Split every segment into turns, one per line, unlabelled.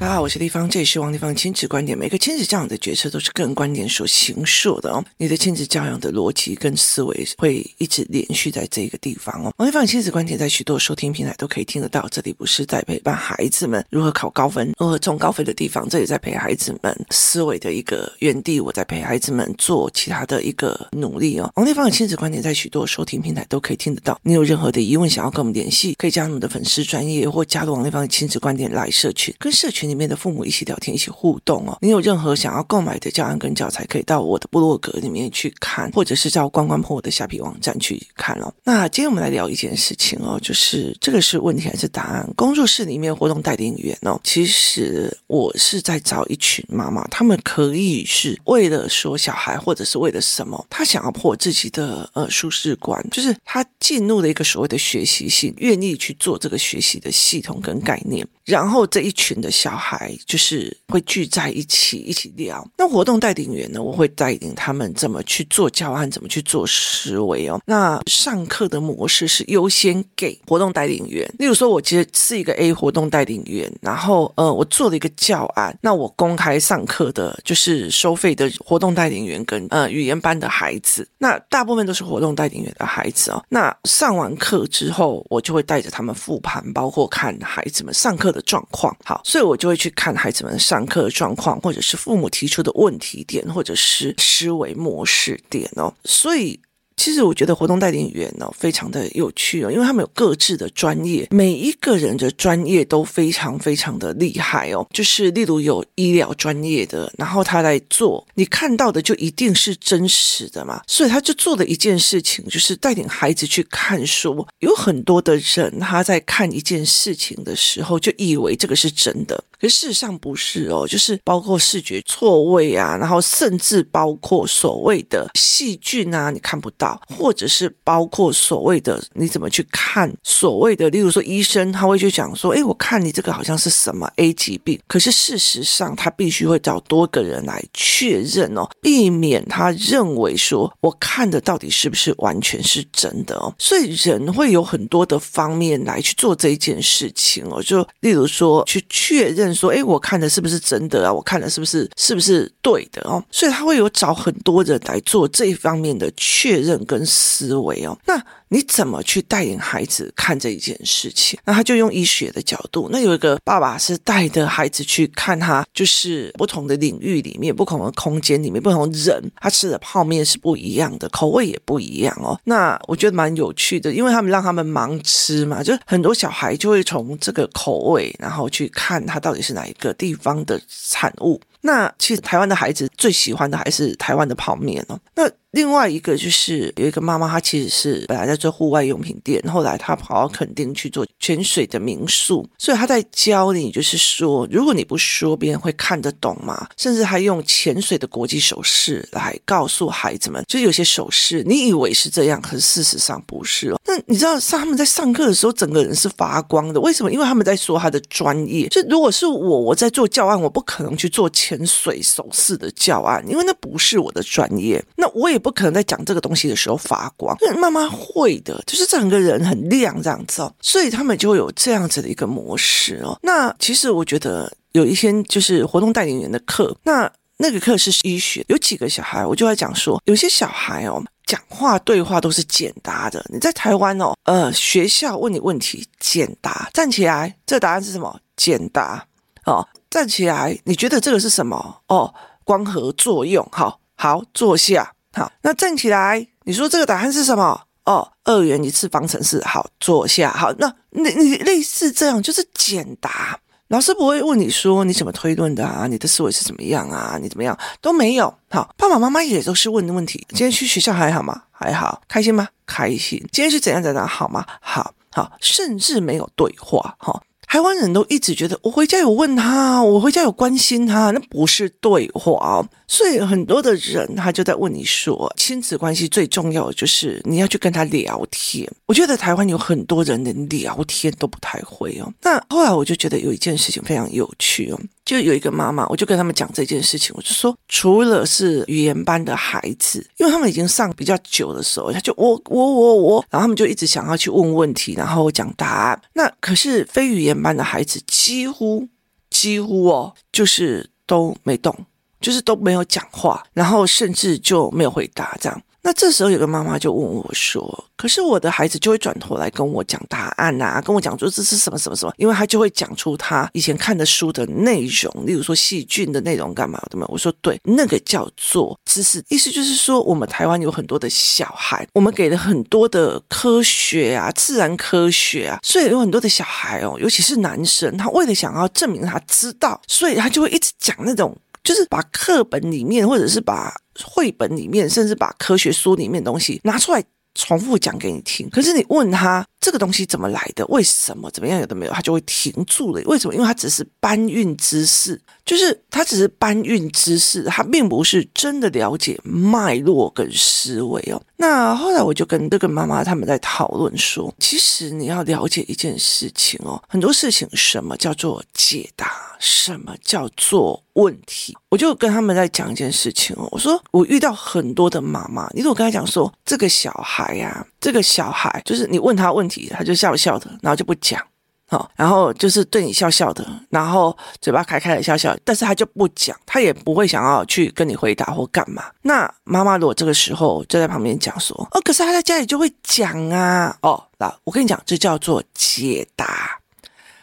大家好，我是丽芳，这里是王丽芳亲子观点。每个亲子教养的决策都是个人观点所形塑的哦。你的亲子教养的逻辑跟思维会一直连续在这个地方哦。王丽芳亲子观点在许多收听平台都可以听得到。这里不是在陪伴孩子们如何考高分、如何冲高分的地方，这里在陪孩子们思维的一个原地。我在陪孩子们做其他的一个努力哦。王丽芳的亲子观点在许多收听平台都可以听得到。你有任何的疑问想要跟我们联系，可以加入我们的粉丝专业或加入王丽芳的亲子观点来社群，跟社群。里面的父母一起聊天，一起互动哦。你有任何想要购买的教案跟教材，可以到我的部落格里面去看，或者是到关关破的虾皮网站去看哦。那今天我们来聊一件事情哦，就是这个是问题还是答案？工作室里面活动带领员哦，其实我是在找一群妈妈，他们可以是为了说小孩，或者是为了什么，他想要破自己的呃舒适关，就是他进入了一个所谓的学习性，愿意去做这个学习的系统跟概念，然后这一群的小孩。就是会聚在一起一起聊。那活动带领员呢？我会带领他们怎么去做教案，怎么去做思维哦。那上课的模式是优先给活动带领员。例如说，我其实是一个 A 活动带领员，然后呃，我做了一个教案，那我公开上课的就是收费的活动带领员跟呃语言班的孩子。那大部分都是活动带领员的孩子哦。那上完课之后，我就会带着他们复盘，包括看孩子们上课的状况。好，所以我就会。去看孩子们上课的状况，或者是父母提出的问题点，或者是思维模式点哦，所以。其实我觉得活动带领员呢，非常的有趣哦，因为他们有各自的专业，每一个人的专业都非常非常的厉害哦。就是例如有医疗专业的，然后他来做，你看到的就一定是真实的嘛。所以他就做的一件事情，就是带领孩子去看书。有很多的人他在看一件事情的时候，就以为这个是真的，可事实上不是哦。就是包括视觉错位啊，然后甚至包括所谓的细菌啊，你看不到。或者是包括所谓的你怎么去看所谓的，例如说医生他会去讲说，诶，我看你这个好像是什么 A 疾病，可是事实上他必须会找多个人来确认哦，避免他认为说我看的到底是不是完全是真的哦。所以人会有很多的方面来去做这一件事情哦，就例如说去确认说，诶，我看的是不是真的啊？我看的是不是是不是对的哦？所以他会有找很多人来做这一方面的确认。跟思维哦，那你怎么去带领孩子看这一件事情？那他就用医学的角度。那有一个爸爸是带着孩子去看他，就是不同的领域里面、不同的空间里面、不同人，他吃的泡面是不一样的，口味也不一样哦。那我觉得蛮有趣的，因为他们让他们盲吃嘛，就很多小孩就会从这个口味，然后去看他到底是哪一个地方的产物。那其实台湾的孩子最喜欢的还是台湾的泡面哦。那另外一个就是有一个妈妈，她其实是本来在做户外用品店，后来他跑到垦丁去做潜水的民宿，所以他在教你，就是说，如果你不说，别人会看得懂吗？甚至还用潜水的国际手势来告诉孩子们，就有些手势你以为是这样，可是事实上不是哦。那你知道上他们在上课的时候，整个人是发光的，为什么？因为他们在说他的专业。就如果是我，我在做教案，我不可能去做潜水手势的教案，因为那不是我的专业。那我也。不可能在讲这个东西的时候发光，那妈妈会的，就是整个人很亮这样子哦，所以他们就会有这样子的一个模式哦。那其实我觉得有一些就是活动带领员的课，那那个课是医学，有几个小孩我就在讲说，有些小孩哦，讲话对话都是简答的。你在台湾哦，呃，学校问你问题，简答，站起来，这个答案是什么？简答哦，站起来，你觉得这个是什么？哦，光合作用，好，好，坐下。好，那站起来，你说这个答案是什么？哦，二元一次方程式。好，坐下。好，那你你类似这样就是简答，老师不会问你说你怎么推论的啊，你的思维是怎么样啊，你怎么样都没有。好，爸爸妈妈也都是问的问题。今天去学校还好吗？还好，开心吗？开心。今天是怎样怎样？好吗？好，好，甚至没有对话。哈。台湾人都一直觉得我回家有问他，我回家有关心他，那不是对话哦。所以很多的人他就在问你说，亲子关系最重要的就是你要去跟他聊天。我觉得台湾有很多人连聊天都不太会哦。那后来我就觉得有一件事情非常有趣哦。就有一个妈妈，我就跟他们讲这件事情，我就说，除了是语言班的孩子，因为他们已经上比较久的时候，他就我我我我，然后他们就一直想要去问问题，然后讲答案。那可是非语言班的孩子几乎几乎哦，就是都没动，就是都没有讲话，然后甚至就没有回答这样。那这时候有个妈妈就问我说：“可是我的孩子就会转头来跟我讲答案呐、啊，跟我讲说这是什么什么什么，因为他就会讲出他以前看的书的内容，例如说细菌的内容干嘛的嘛。”我说：“对，那个叫做知识，意思就是说我们台湾有很多的小孩，我们给了很多的科学啊、自然科学啊，所以有很多的小孩哦，尤其是男生，他为了想要证明他知道，所以他就会一直讲那种。”就是把课本里面，或者是把绘本里面，甚至把科学书里面的东西拿出来重复讲给你听。可是你问他这个东西怎么来的，为什么，怎么样，有的没有，他就会停住了。为什么？因为他只是搬运知识，就是他只是搬运知识，他并不是真的了解脉络跟思维哦。那后来我就跟这个妈妈他们在讨论说，其实你要了解一件事情哦，很多事情什么叫做解答。什么叫做问题？我就跟他们在讲一件事情哦。我说我遇到很多的妈妈，你如果跟他讲说这个小孩呀，这个小孩就是你问他问题，他就笑笑的，然后就不讲，好，然后就是对你笑笑的，然后嘴巴开开的笑笑，但是他就不讲，他也不会想要去跟你回答或干嘛。那妈妈如果这个时候就在旁边讲说，哦，可是他在家里就会讲啊，哦，那我跟你讲，这叫做解答。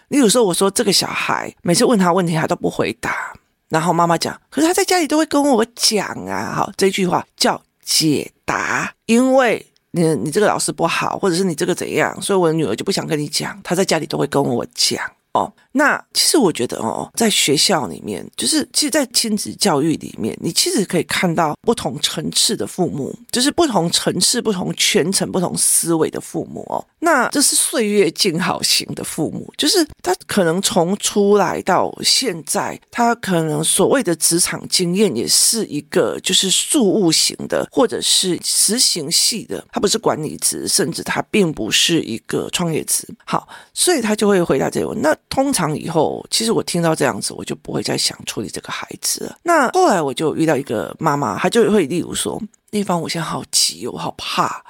你有时候我说这个小孩每次问他问题他都不回答，然后妈妈讲，可是他在家里都会跟我讲啊，好，这句话叫解答，因为你你这个老师不好，或者是你这个怎样，所以我的女儿就不想跟你讲，她在家里都会跟我讲。哦，那其实我觉得哦，在学校里面，就是其实，在亲子教育里面，你其实可以看到不同层次的父母，就是不同层次、不同圈层、不同思维的父母哦。那这是岁月静好型的父母，就是他可能从出来到现在，他可能所谓的职场经验也是一个就是事务型的，或者是实行系的，他不是管理职，甚至他并不是一个创业职。好，所以他就会回答这个问题。那通常以后，其实我听到这样子，我就不会再想处理这个孩子了。那后来我就遇到一个妈妈，她就会例如说：“那方，我现在好急，我好怕。”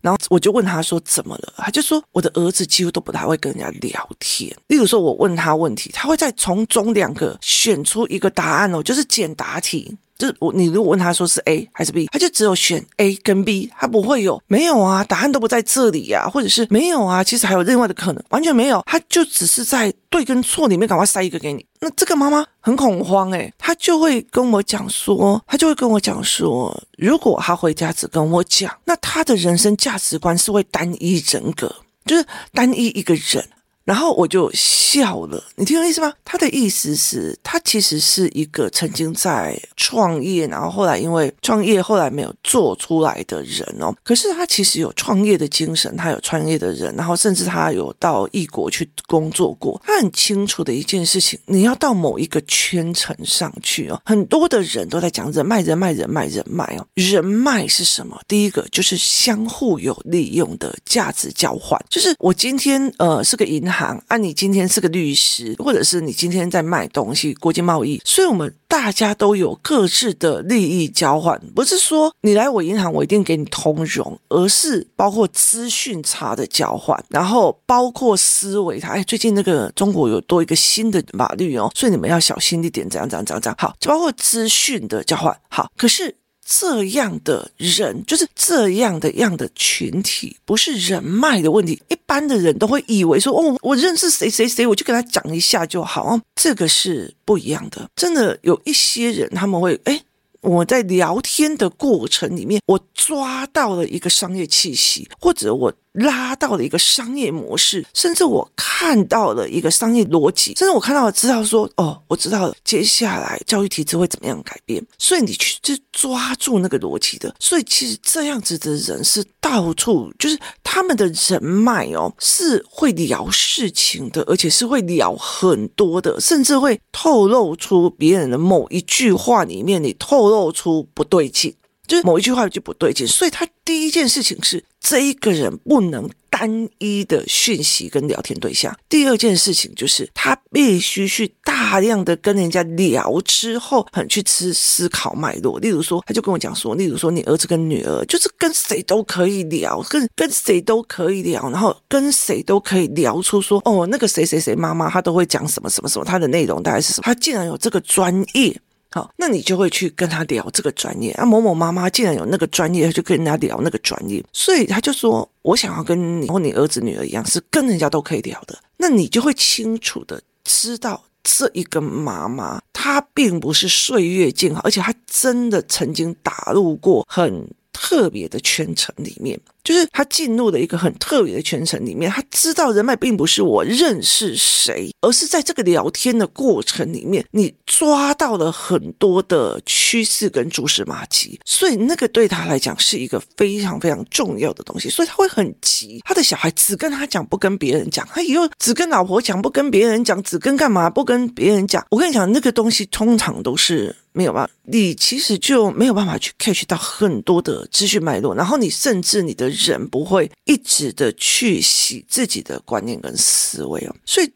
然后我就问她说：“怎么了？”她就说：“我的儿子几乎都不太会跟人家聊天。例如说，我问他问题，他会再从中两个选出一个答案哦，就是简答题。”就是我，你如果问他说是 A 还是 B，他就只有选 A 跟 B，他不会有没有啊？答案都不在这里呀，或者是没有啊？其实还有另外的可能，完全没有，他就只是在对跟错里面赶快塞一个给你。那这个妈妈很恐慌诶，她就会跟我讲说，她就会跟我讲说，如果他回家只跟我讲，那他的人生价值观是会单一人格，就是单一一个人。然后我就笑了，你听我意思吗？他的意思是，他其实是一个曾经在创业，然后后来因为创业后来没有做出来的人哦。可是他其实有创业的精神，他有创业的人，然后甚至他有到异国去工作过。他很清楚的一件事情，你要到某一个圈层上去哦。很多的人都在讲人脉，人脉，人脉，人脉哦。人脉是什么？第一个就是相互有利用的价值交换，就是我今天呃是个银行。行，啊，你今天是个律师，或者是你今天在卖东西，国际贸易，所以我们大家都有各自的利益交换，不是说你来我银行，我一定给你通融，而是包括资讯差的交换，然后包括思维，它哎，最近那个中国有多一个新的法律哦，所以你们要小心一点，这样这样这样这样，好，包括资讯的交换，好，可是。这样的人就是这样的样的群体，不是人脉的问题。一般的人都会以为说，哦，我认识谁谁谁，我就跟他讲一下就好。这个是不一样的。真的有一些人，他们会，哎，我在聊天的过程里面，我抓到了一个商业气息，或者我。拉到了一个商业模式，甚至我看到了一个商业逻辑，甚至我看到了知道说，哦，我知道了，接下来教育体制会怎么样改变，所以你去就抓住那个逻辑的，所以其实这样子的人是到处就是他们的人脉哦，是会聊事情的，而且是会聊很多的，甚至会透露出别人的某一句话里面，你透露出不对劲。就是某一句话就不对劲，所以他第一件事情是这一个人不能单一的讯息跟聊天对象。第二件事情就是他必须去大量的跟人家聊之后，很去吃思考脉络。例如说，他就跟我讲说，例如说，你儿子跟女儿就是跟谁都可以聊，跟跟谁都可以聊，然后跟谁都可以聊出说，哦，那个谁谁谁妈妈，他都会讲什么什么什么，他的内容大概是什么？他竟然有这个专业。好，那你就会去跟他聊这个专业啊。某某妈妈既然有那个专业，他就跟人家聊那个专业，所以他就说：“我想要跟你或你儿子女儿一样，是跟人家都可以聊的。”那你就会清楚的知道，这一个妈妈她并不是岁月静好，而且她真的曾经打入过很特别的圈层里面。就是他进入了一个很特别的圈层里面，他知道人脉并不是我认识谁，而是在这个聊天的过程里面，你抓到了很多的趋势跟蛛丝马迹，所以那个对他来讲是一个非常非常重要的东西，所以他会很急。他的小孩只跟他讲，不跟别人讲，他以后只跟老婆讲，不跟别人讲，只跟干嘛，不跟别人讲。我跟你讲，那个东西通常都是没有办法，你其实就没有办法去 catch 到很多的资讯脉络，然后你甚至你的。人不会一直的去洗自己的观念跟思维哦，所以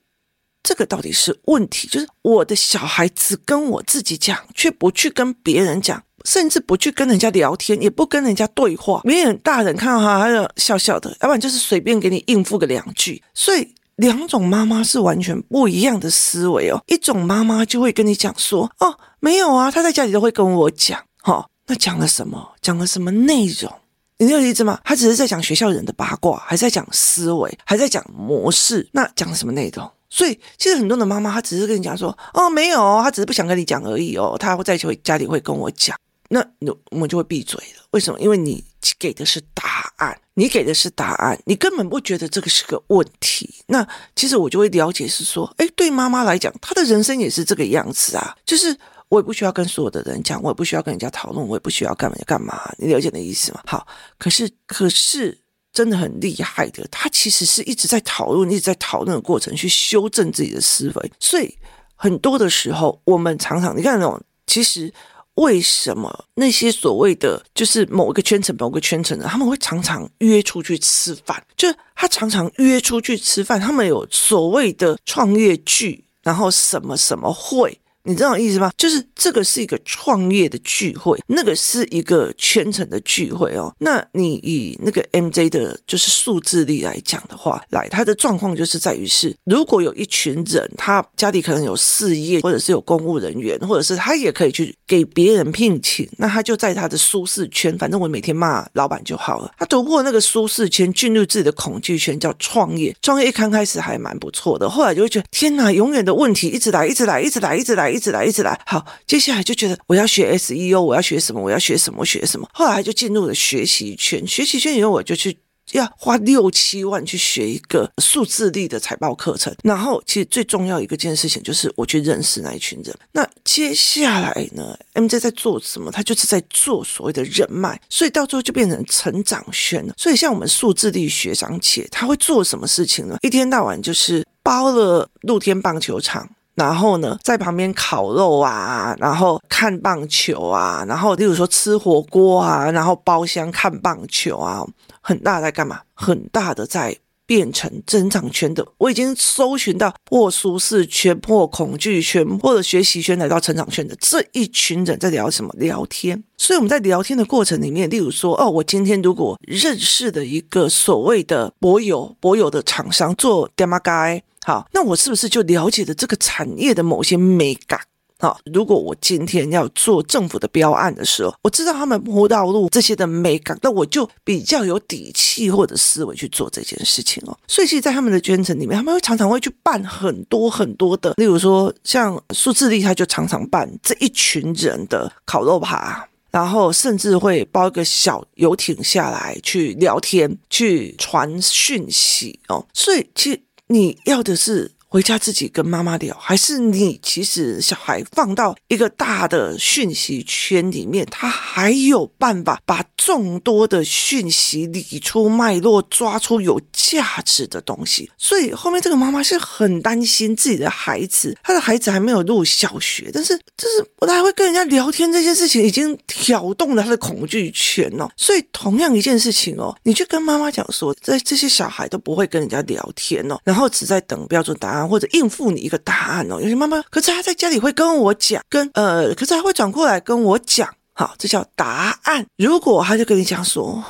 这个到底是问题，就是我的小孩只跟我自己讲，却不去跟别人讲，甚至不去跟人家聊天，也不跟人家对话。别人大人看到他，他就笑笑的，要不然就是随便给你应付个两句。所以两种妈妈是完全不一样的思维哦。一种妈妈就会跟你讲说：“哦，没有啊，他在家里都会跟我讲，哈、哦，那讲了什么？讲了什么内容？”你有意思吗？他只是在讲学校人的八卦，还在讲思维，还在讲模式？那讲什么内容？所以其实很多的妈妈，她只是跟你讲说：“哦，没有，她只是不想跟你讲而已哦。”她会在家里会跟我讲，那我们就会闭嘴了。为什么？因为你给的是答案，你给的是答案，你根本不觉得这个是个问题。那其实我就会了解是说，诶，对妈妈来讲，她的人生也是这个样子啊，就是。我也不需要跟所有的人讲，我也不需要跟人家讨论，我也不需要干嘛干嘛，你了解的意思吗？好，可是可是真的很厉害的，他其实是一直在讨论，一直在讨论的过程去修正自己的思维，所以很多的时候，我们常常你看那种，其实为什么那些所谓的就是某一个圈层、某个圈层的，他们会常常约出去吃饭，就他常常约出去吃饭，他们有所谓的创业聚，然后什么什么会。你知道意思吗？就是这个是一个创业的聚会，那个是一个圈层的聚会哦。那你以那个 MJ 的，就是数字力来讲的话，来他的状况就是在于是，如果有一群人，他家里可能有事业，或者是有公务人员，或者是他也可以去给别人聘请，那他就在他的舒适圈，反正我每天骂老板就好了。他突破那个舒适圈，进入自己的恐惧圈，叫创业。创业一刚开始还蛮不错的，后来就会觉得天哪，永远的问题一直来，一直来，一直来，一直来，一直来，一直来。好，接下来就觉得我要学 SEO，我要学什么？我要学什么？学什么？后来就进入了学习圈。学习圈以后，我就去要花六七万去学一个数字力的财报课程。然后，其实最重要一个件事情就是我去认识那一群人。那接下来呢，MJ 在做什么？他就是在做所谓的人脉，所以到最后就变成成长圈了。所以，像我们数字力学长姐，他会做什么事情呢？一天到晚就是包了露天棒球场。然后呢，在旁边烤肉啊，然后看棒球啊，然后例如说吃火锅啊，然后包厢看棒球啊，很大在干嘛？很大的在变成增长圈的。我已经搜寻到破舒适圈、破恐惧圈，或者学习圈来到成长圈的这一群人在聊什么？聊天。所以我们在聊天的过程里面，例如说，哦，我今天如果认识的一个所谓的博友、博友的厂商做 demo guy。好，那我是不是就了解了这个产业的某些美感？好，如果我今天要做政府的标案的时候，我知道他们铺道路这些的美感，那我就比较有底气或者思维去做这件事情哦。所以，其实，在他们的圈层里面，他们会常常会去办很多很多的，例如说，像数字力，他就常常办这一群人的烤肉趴，然后甚至会包一个小游艇下来去聊天、去传讯息哦。所以，其实。你要的是回家自己跟妈妈聊，还是你其实小孩放到一个大的讯息圈里面，他还有办法把众多的讯息理出脉络，抓出有价值的东西。所以后面这个妈妈是很担心自己的孩子，他的孩子还没有入小学，但是就是不太会跟人家聊天，这件事情已经挑动了他的恐惧圈哦。所以同样一件事情哦，你去跟妈妈讲说，这这些小孩都不会跟人家聊天哦，然后只在等标准答案。或者应付你一个答案哦。有些妈妈，可是她在家里会跟我讲，跟呃，可是她会转过来跟我讲，好，这叫答案。如果她就跟你讲说。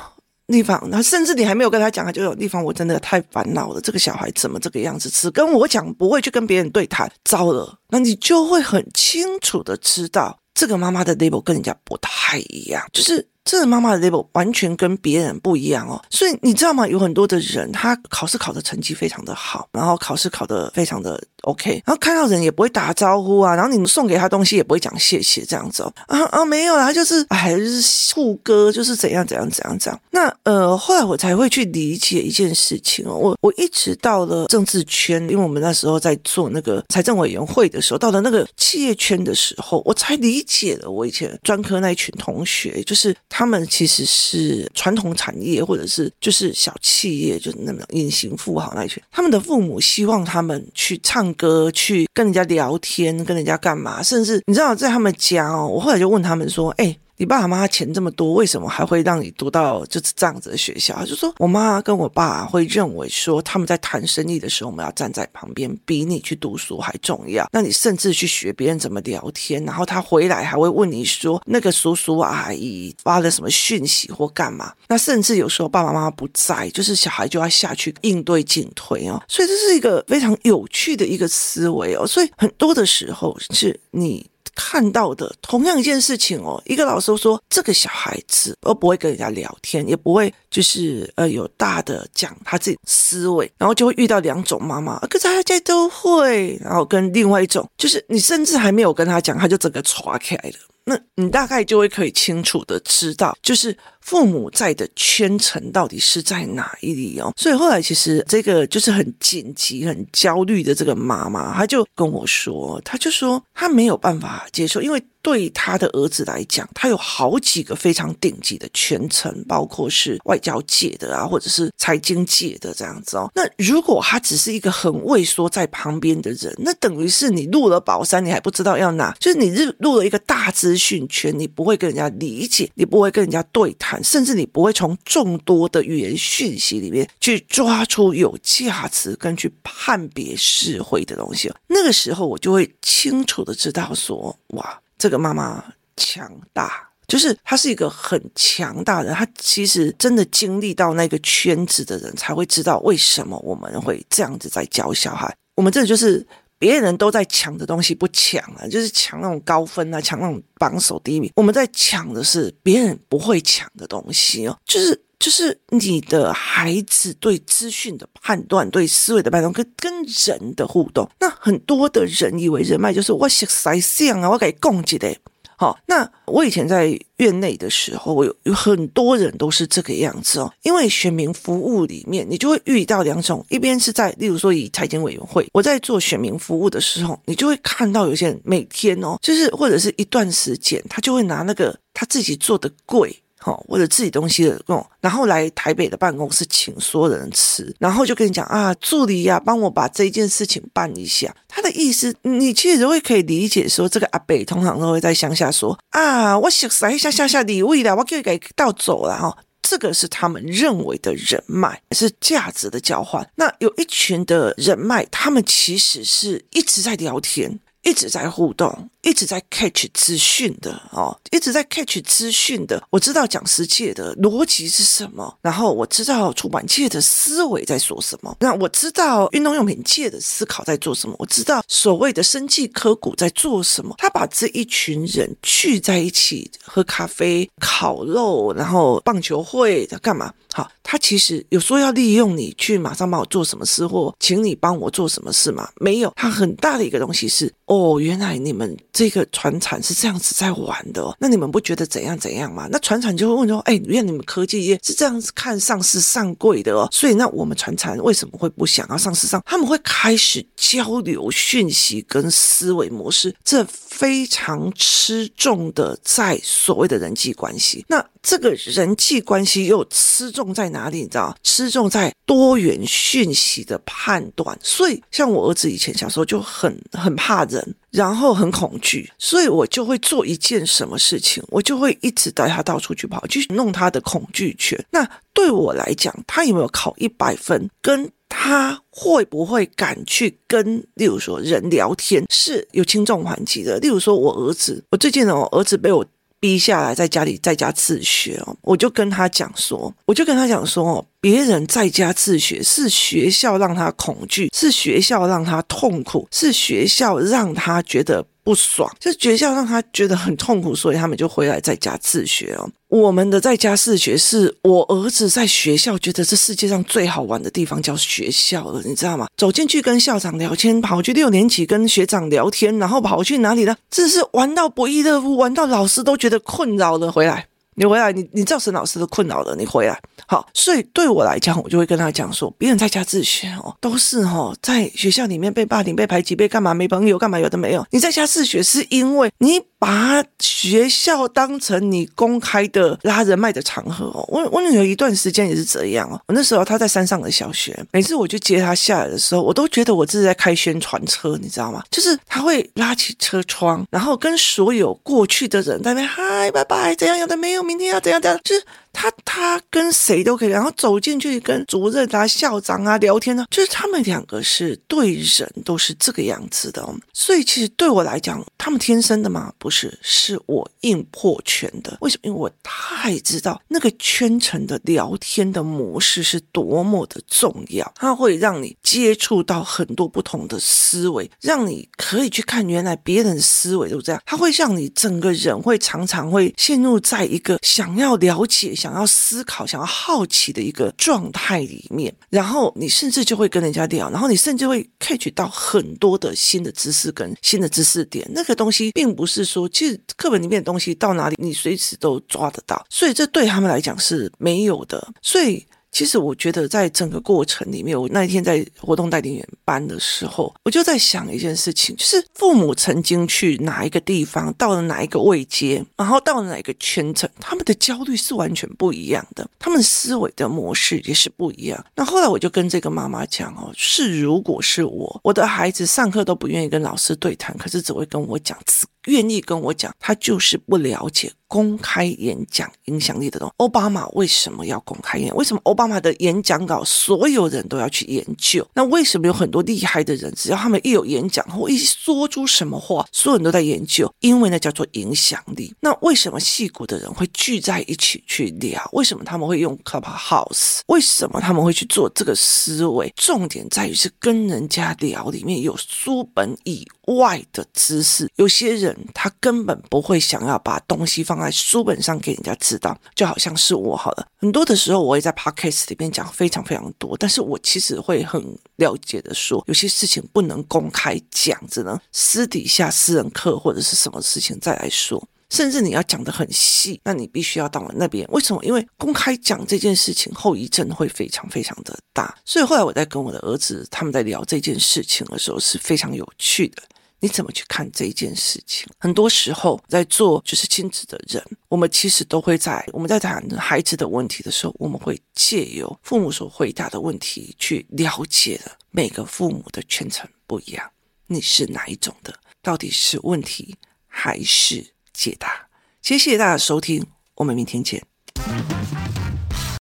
丽芳，那甚至你还没有跟他讲，他就有丽芳，我真的太烦恼了。这个小孩怎么这个样子？只跟我讲，不会去跟别人对谈，糟了，那你就会很清楚的知道，这个妈妈的 label 跟人家不太一样，就是。这个妈妈的 level 完全跟别人不一样哦，所以你知道吗？有很多的人，他考试考的成绩非常的好，然后考试考的非常的 OK，然后看到人也不会打招呼啊，然后你们送给他东西也不会讲谢谢这样子哦。啊啊，没有啦，就是哎，就是护哥，就是怎样怎样怎样怎样。那呃，后来我才会去理解一件事情哦，我我一直到了政治圈，因为我们那时候在做那个财政委员会的时候，到了那个企业圈的时候，我才理解了我以前专科那一群同学，就是。他他们其实是传统产业，或者是就是小企业，就是那种隐形富豪那一群。他们的父母希望他们去唱歌，去跟人家聊天，跟人家干嘛？甚至你知道，在他们家哦，我后来就问他们说：“哎。”你爸爸妈妈钱这么多，为什么还会让你读到就是这样子的学校？他就说我妈跟我爸会认为说，他们在谈生意的时候，我们要站在旁边，比你去读书还重要。那你甚至去学别人怎么聊天，然后他回来还会问你说，那个叔叔阿姨发了什么讯息或干嘛？那甚至有时候爸爸妈妈不在，就是小孩就要下去应对进退哦。所以这是一个非常有趣的一个思维哦。所以很多的时候是你。看到的同样一件事情哦，一个老师说这个小孩子而不会跟人家聊天，也不会就是呃有大的讲他自己思维，然后就会遇到两种妈妈，可是大家都会，然后跟另外一种就是你甚至还没有跟他讲，他就整个抓起来了，那你大概就会可以清楚的知道，就是。父母在的圈层到底是在哪一里哦？所以后来其实这个就是很紧急、很焦虑的这个妈妈，她就跟我说，她就说她没有办法接受，因为对她的儿子来讲，他有好几个非常顶级的圈层，包括是外交界的啊，或者是财经界的这样子哦。那如果他只是一个很畏缩在旁边的人，那等于是你入了宝山，你还不知道要拿，就是你入入了一个大资讯圈，你不会跟人家理解，你不会跟人家对谈。甚至你不会从众多的语言讯息里面去抓出有价值跟去判别是非的东西，那个时候我就会清楚的知道说，哇，这个妈妈强大，就是她是一个很强大的人，她其实真的经历到那个圈子的人才会知道为什么我们会这样子在教小孩，我们这就是。别人都在抢的东西不抢啊，就是抢那种高分啊，抢那种榜首第一名。我们在抢的是别人不会抢的东西哦，就是就是你的孩子对资讯的判断、对思维的判断跟跟人的互动。那很多的人以为人脉就是我识识相啊，我给供给的。好，那我以前在院内的时候，我有有很多人都是这个样子哦。因为选民服务里面，你就会遇到两种，一边是在，例如说以财经委员会，我在做选民服务的时候，你就会看到有些人每天哦，就是或者是一段时间，他就会拿那个他自己做的柜。好，或者自己东西的哦，然后来台北的办公室请所有人吃，然后就跟你讲啊，助理呀、啊，帮我把这件事情办一下。他的意思，你其实会可以理解说，这个阿伯通常都会在乡下说啊，我想塞一下下下礼物了，我给给到走了哈。这个是他们认为的人脉，是价值的交换。那有一群的人脉，他们其实是一直在聊天，一直在互动。一直在 catch 资讯的哦，一直在 catch 资讯的。我知道讲师界的逻辑是什么，然后我知道出版界的思维在说什么，那我知道运动用品界的思考在做什么，我知道所谓的生技科股在做什么。他把这一群人聚在一起喝咖啡、烤肉，然后棒球会在干嘛？好，他其实有说要利用你去马上帮我做什么事，或请你帮我做什么事吗？没有，他很大的一个东西是哦，原来你们。这个船产是这样子在玩的哦，那你们不觉得怎样怎样吗？那船产就会问说：“哎，原来你们科技业是这样子看上市上柜的哦，所以那我们船产为什么会不想要上市上？他们会开始交流讯息跟思维模式，这非常吃重的在所谓的人际关系。那这个人际关系又吃重在哪哪里？你知道？吃重在多元讯息的判断。所以像我儿子以前小时候就很很怕人。”然后很恐惧，所以我就会做一件什么事情，我就会一直带他到处去跑，去弄他的恐惧圈。那对我来讲，他有没有考一百分，跟他会不会敢去跟，例如说人聊天，是有轻重缓急的。例如说，我儿子，我最近呢，我儿子被我逼下来在家里在家自学哦，我就跟他讲说，我就跟他讲说哦，别人在家自学是学校让他恐惧，是学校让他痛苦，是学校让他觉得。不爽，这学校让他觉得很痛苦，所以他们就回来在家自学哦。我们的在家自学是我儿子在学校觉得这世界上最好玩的地方叫学校了，你知道吗？走进去跟校长聊天，跑去六年级跟学长聊天，然后跑去哪里呢？这是玩到不亦乐乎，玩到老师都觉得困扰了，回来。你回来，你你造成老师的困扰了。你回来，好，所以对我来讲，我就会跟他讲说，别人在家自学哦，都是哦，在学校里面被霸凌、被排挤、被干嘛，没朋友干嘛，有的没有。你在家自学，是因为你把学校当成你公开的拉人脉的场合哦。我我女儿一段时间也是这样哦。我那时候她在山上的小学，每次我去接她下来的时候，我都觉得我自己在开宣传车，你知道吗？就是她会拉起车窗，然后跟所有过去的人在那嗨拜拜，怎样有的没有。明天要怎样怎样？就是他，他跟谁都可以，然后走进去跟主任啊、校长啊聊天呢。就是他们两个是对人都是这个样子的。哦所以其实对我来讲，他们天生的吗？不是，是我硬破圈的。为什么？因为我太知道那个圈层的聊天的模式是多么的重要。它会让你接触到很多不同的思维，让你可以去看原来别人的思维都这样。它会让你整个人会常常会陷入在一个。想要了解、想要思考、想要好奇的一个状态里面，然后你甚至就会跟人家聊，然后你甚至会 catch 到很多的新的知识跟新的知识点。那个东西并不是说，其实课本里面的东西到哪里你随时都抓得到，所以这对他们来讲是没有的。所以。其实我觉得，在整个过程里面，我那一天在活动带领员班的时候，我就在想一件事情，就是父母曾经去哪一个地方，到了哪一个位阶，然后到了哪一个圈层，他们的焦虑是完全不一样的，他们思维的模式也是不一样。那后来我就跟这个妈妈讲哦，是如果是我，我的孩子上课都不愿意跟老师对谈，可是只会跟我讲词。愿意跟我讲，他就是不了解公开演讲影响力的东西。奥巴马为什么要公开演？为什么奥巴马的演讲稿所有人都要去研究？那为什么有很多厉害的人，只要他们一有演讲或一说出什么话，所有人都在研究？因为那叫做影响力。那为什么戏骨的人会聚在一起去聊？为什么他们会用 Clubhouse？为什么他们会去做这个思维？重点在于是跟人家聊，里面有书本以外的知识。有些人。他根本不会想要把东西放在书本上给人家知道，就好像是我好了。很多的时候，我也在 podcast 里面讲非常非常多，但是我其实会很了解的说，有些事情不能公开讲，只能私底下私人课或者是什么事情再来说。甚至你要讲得很细，那你必须要到我那边。为什么？因为公开讲这件事情后遗症会非常非常的大。所以后来我在跟我的儿子他们在聊这件事情的时候是非常有趣的。你怎么去看这件事情？很多时候在做就是亲子的人，我们其实都会在我们在谈孩子的问题的时候，我们会借由父母所回答的问题去了解了每个父母的圈层不一样。你是哪一种的？到底是问题还是解答？谢谢大家收听，我们明天见。